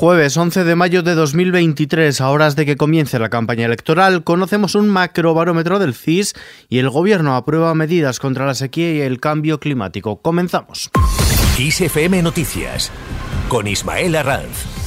Jueves 11 de mayo de 2023, a horas de que comience la campaña electoral, conocemos un macrobarómetro del CIS y el gobierno aprueba medidas contra la sequía y el cambio climático. Comenzamos. ISFM Noticias con Ismael Arranz.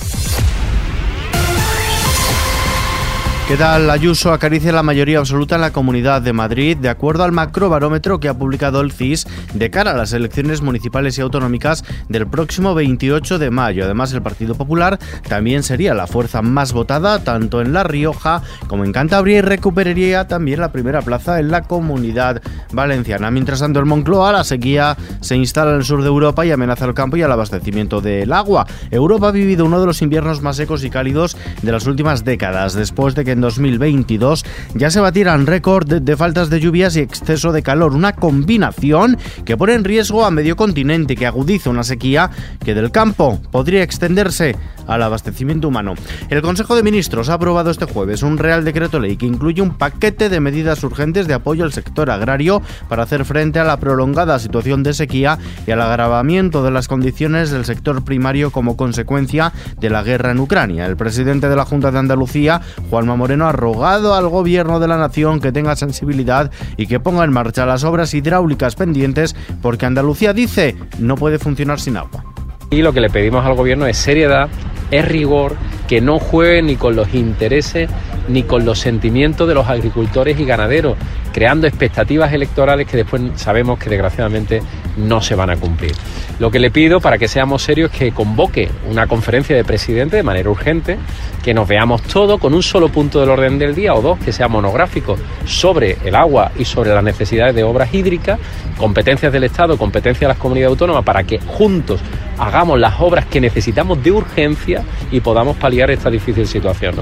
¿Qué tal? Ayuso acaricia la mayoría absoluta en la Comunidad de Madrid, de acuerdo al macrobarómetro que ha publicado el CIS de cara a las elecciones municipales y autonómicas del próximo 28 de mayo. Además, el Partido Popular también sería la fuerza más votada tanto en La Rioja como en Cantabria y recuperaría también la primera plaza en la Comunidad Valenciana. Mientras tanto, el Moncloa, la sequía se instala en el sur de Europa y amenaza el campo y el abastecimiento del agua. Europa ha vivido uno de los inviernos más secos y cálidos de las últimas décadas, después de que en 2022 ya se batieran récord de, faltas de lluvias y exceso de calor, una combinación que pone en riesgo a medio continente, que agudiza una sequía que del campo podría extenderse al abastecimiento humano. El Consejo de Ministros ha aprobado este jueves un Real Decreto Ley que incluye un paquete de medidas urgentes de apoyo al sector agrario para hacer frente a la prolongada situación de sequía y al agravamiento de las condiciones del sector primario como consecuencia de la guerra en Ucrania. El presidente de la Junta de Andalucía, Juanma Moreno ha rogado al gobierno de la nación que tenga sensibilidad y que ponga en marcha las obras hidráulicas pendientes porque Andalucía dice no puede funcionar sin agua. Y lo que le pedimos al gobierno es seriedad, es rigor, que no juegue ni con los intereses ni con los sentimientos de los agricultores y ganaderos, creando expectativas electorales que después sabemos que desgraciadamente no se van a cumplir. Lo que le pido para que seamos serios es que convoque una conferencia de presidente de manera urgente, que nos veamos todo con un solo punto del orden del día o dos, que sea monográfico sobre el agua y sobre las necesidades de obras hídricas, competencias del Estado, competencias de las comunidades autónomas, para que juntos hagamos las obras que necesitamos de urgencia y podamos paliar esta difícil situación.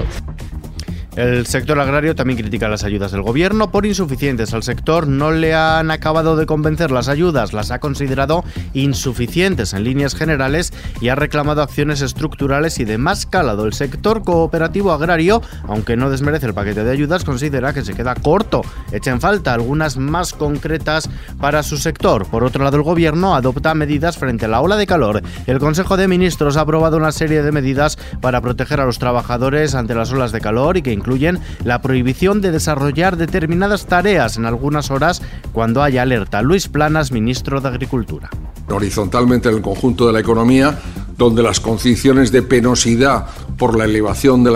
El sector agrario también critica las ayudas del gobierno por insuficientes. Al sector no le han acabado de convencer las ayudas, las ha considerado insuficientes en líneas generales y ha reclamado acciones estructurales y de más calado. El sector cooperativo agrario, aunque no desmerece el paquete de ayudas, considera que se queda corto. Echa en falta algunas más concretas para su sector. Por otro lado, el gobierno adopta medidas frente a la ola de calor. El Consejo de Ministros ha aprobado una serie de medidas para proteger a los trabajadores ante las olas de calor y que incluyen la prohibición de desarrollar determinadas tareas en algunas horas cuando haya alerta. Luis Planas, ministro de Agricultura. Horizontalmente en el conjunto de la economía, donde las condiciones de penosidad por la elevación de,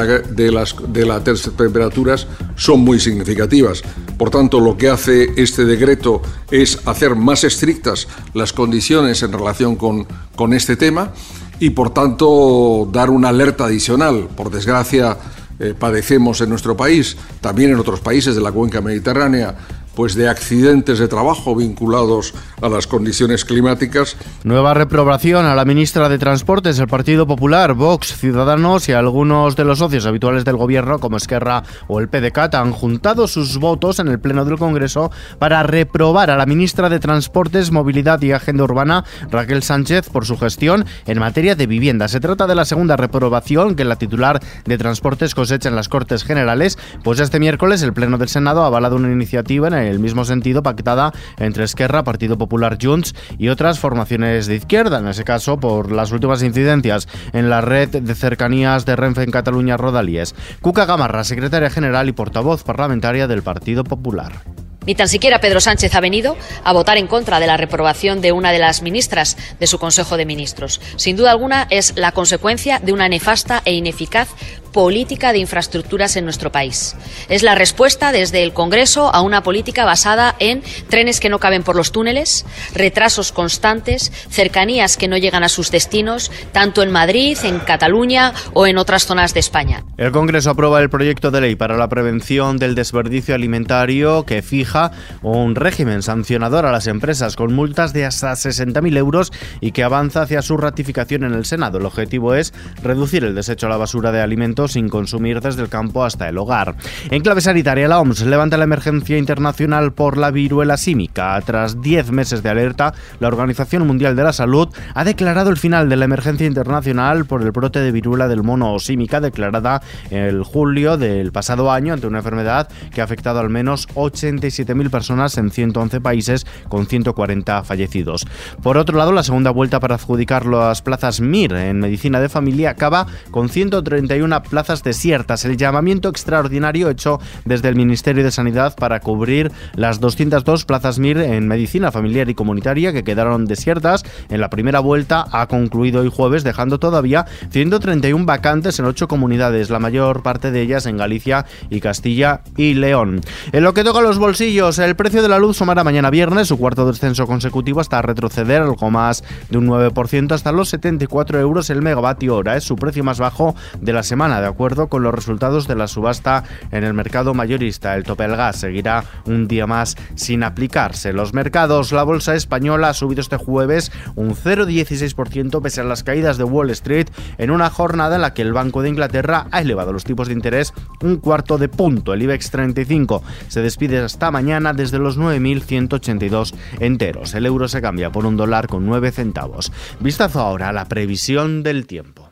las, de las temperaturas son muy significativas. Por tanto, lo que hace este decreto es hacer más estrictas las condiciones en relación con este tema y, por tanto, dar una alerta adicional. Por desgracia, eh, padecemos en nuestro país, también en otros países de la cuenca mediterránea, pues de accidentes de trabajo vinculados a las condiciones climáticas. Nueva reprobación a la ministra de Transportes, el Partido Popular, Vox, Ciudadanos y algunos de los socios habituales del gobierno como Esquerra o el PDCAT han juntado sus votos en el Pleno del Congreso para reprobar a la ministra de Transportes, Movilidad y Agenda Urbana, Raquel Sánchez, por su gestión en materia de vivienda. Se trata de la segunda reprobación que la titular de Transportes cosecha en las Cortes Generales, pues este miércoles el Pleno del Senado ha avalado una iniciativa en el el mismo sentido pactada entre Esquerra, Partido Popular Junts y otras formaciones de izquierda, en ese caso por las últimas incidencias en la red de cercanías de Renfe en Cataluña Rodalíes. Cuca Gamarra, secretaria general y portavoz parlamentaria del Partido Popular. Ni tan siquiera Pedro Sánchez ha venido a votar en contra de la reprobación de una de las ministras de su Consejo de Ministros. Sin duda alguna es la consecuencia de una nefasta e ineficaz política de infraestructuras en nuestro país. Es la respuesta desde el Congreso a una política basada en trenes que no caben por los túneles, retrasos constantes, cercanías que no llegan a sus destinos, tanto en Madrid, en Cataluña o en otras zonas de España. El Congreso aprueba el proyecto de ley para la prevención del desperdicio alimentario que fija un régimen sancionador a las empresas con multas de hasta 60.000 euros y que avanza hacia su ratificación en el Senado. El objetivo es reducir el desecho a la basura de alimentos sin consumir desde el campo hasta el hogar. En clave sanitaria, la OMS levanta la emergencia internacional por la viruela símica. Tras 10 meses de alerta, la Organización Mundial de la Salud ha declarado el final de la emergencia internacional por el brote de viruela del mono símica declarada el julio del pasado año ante una enfermedad que ha afectado al menos 87 7.000 personas en 111 países con 140 fallecidos. Por otro lado, la segunda vuelta para adjudicar las plazas MIR en medicina de familia acaba con 131 plazas desiertas. El llamamiento extraordinario hecho desde el Ministerio de Sanidad para cubrir las 202 plazas MIR en medicina familiar y comunitaria que quedaron desiertas en la primera vuelta ha concluido hoy jueves, dejando todavía 131 vacantes en ocho comunidades, la mayor parte de ellas en Galicia y Castilla y León. En lo que toca los bolsillos, el precio de la luz sumará mañana viernes su cuarto descenso consecutivo hasta retroceder algo más de un 9% hasta los 74 euros el megavatio hora. Es su precio más bajo de la semana, de acuerdo con los resultados de la subasta en el mercado mayorista. El tope del gas seguirá un día más sin aplicarse. Los mercados, la bolsa española ha subido este jueves un 0,16% pese a las caídas de Wall Street en una jornada en la que el Banco de Inglaterra ha elevado los tipos de interés un cuarto de punto. El IBEX 35 se despide hasta mañana desde los 9.182 enteros. El euro se cambia por un dólar con 9 centavos. Vistazo ahora a la previsión del tiempo.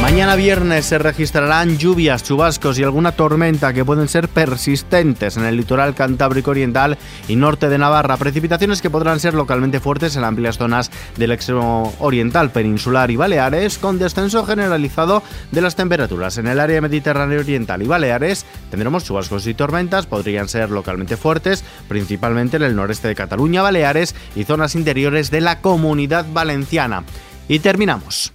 Mañana viernes se registrarán lluvias, chubascos y alguna tormenta que pueden ser persistentes en el litoral cantábrico oriental y norte de Navarra. Precipitaciones que podrán ser localmente fuertes en amplias zonas del extremo oriental, peninsular y Baleares, con descenso generalizado de las temperaturas. En el área mediterránea oriental y Baleares tendremos chubascos y tormentas, podrían ser localmente fuertes, principalmente en el noreste de Cataluña, Baleares y zonas interiores de la comunidad valenciana. Y terminamos.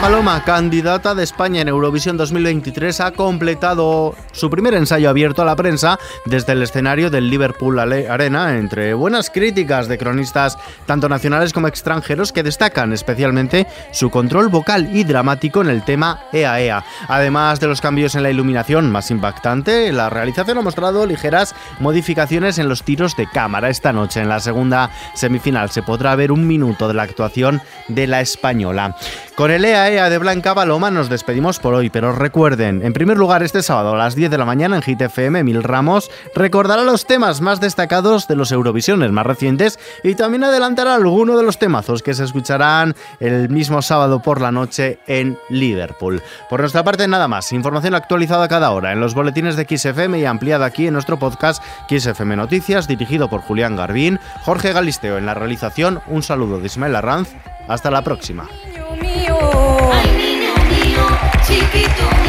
Paloma, candidata de España en Eurovisión 2023, ha completado su primer ensayo abierto a la prensa desde el escenario del Liverpool Arena, entre buenas críticas de cronistas tanto nacionales como extranjeros que destacan especialmente su control vocal y dramático en el tema Ea Ea. Además de los cambios en la iluminación más impactante, la realización ha mostrado ligeras modificaciones en los tiros de cámara. Esta noche, en la segunda semifinal, se podrá ver un minuto de la actuación de la española. Con el EAEA de Blanca Paloma nos despedimos por hoy, pero recuerden, en primer lugar este sábado a las 10 de la mañana en GTFM, Mil Ramos recordará los temas más destacados de los Eurovisiones más recientes y también adelantará alguno de los temazos que se escucharán el mismo sábado por la noche en Liverpool. Por nuestra parte nada más, información actualizada cada hora en los boletines de XFM y ampliada aquí en nuestro podcast XFM Noticias, dirigido por Julián Garbín, Jorge Galisteo en la realización, un saludo de Ismael Arranz, hasta la próxima. Ay, niño mío, chiquito.